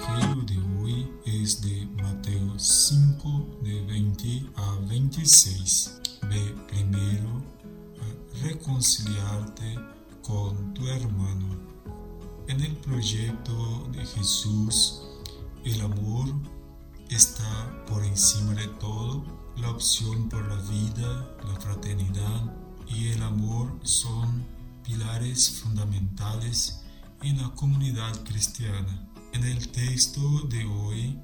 Evangelio de hoy es de Mateo 5 de 20 a 26. Ve primero a reconciliarte con tu hermano. En el proyecto de Jesús, el amor está por encima de todo. La opción por la vida, la fraternidad y el amor son pilares fundamentales en la comunidad cristiana. En el texto de hoy,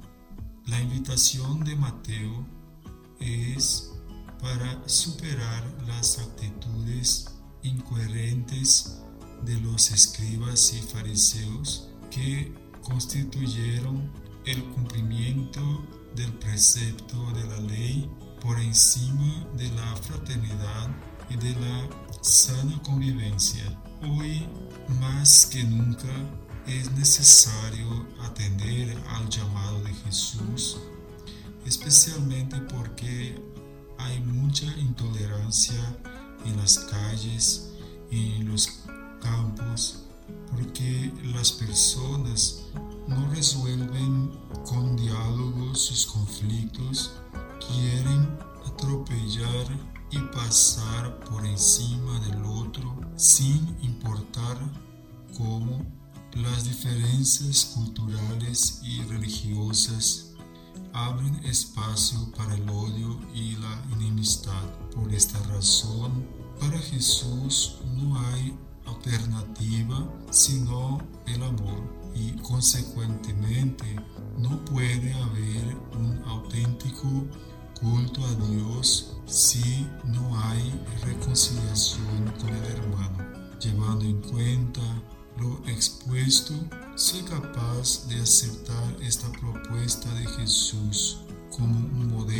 la invitación de Mateo es para superar las actitudes incoherentes de los escribas y fariseos que constituyeron el cumplimiento del precepto de la ley por encima de la fraternidad y de la sana convivencia. Hoy, más que nunca, es necesario atender al llamado de Jesús, especialmente porque hay mucha intolerancia en las calles, en los campos, porque las personas no resuelven con diálogo sus conflictos, quieren atropellar y pasar por encima del otro sin importar cómo las diferencias culturales y religiosas abren espacio para el odio y la enemistad. Por esta razón, para Jesús no hay alternativa sino el amor y consecuentemente no puede haber un auténtico culto a Dios si no hay reconciliación con el hermano. Llevando en cuenta lo expuesto, soy capaz de aceptar esta propuesta de Jesús como un modelo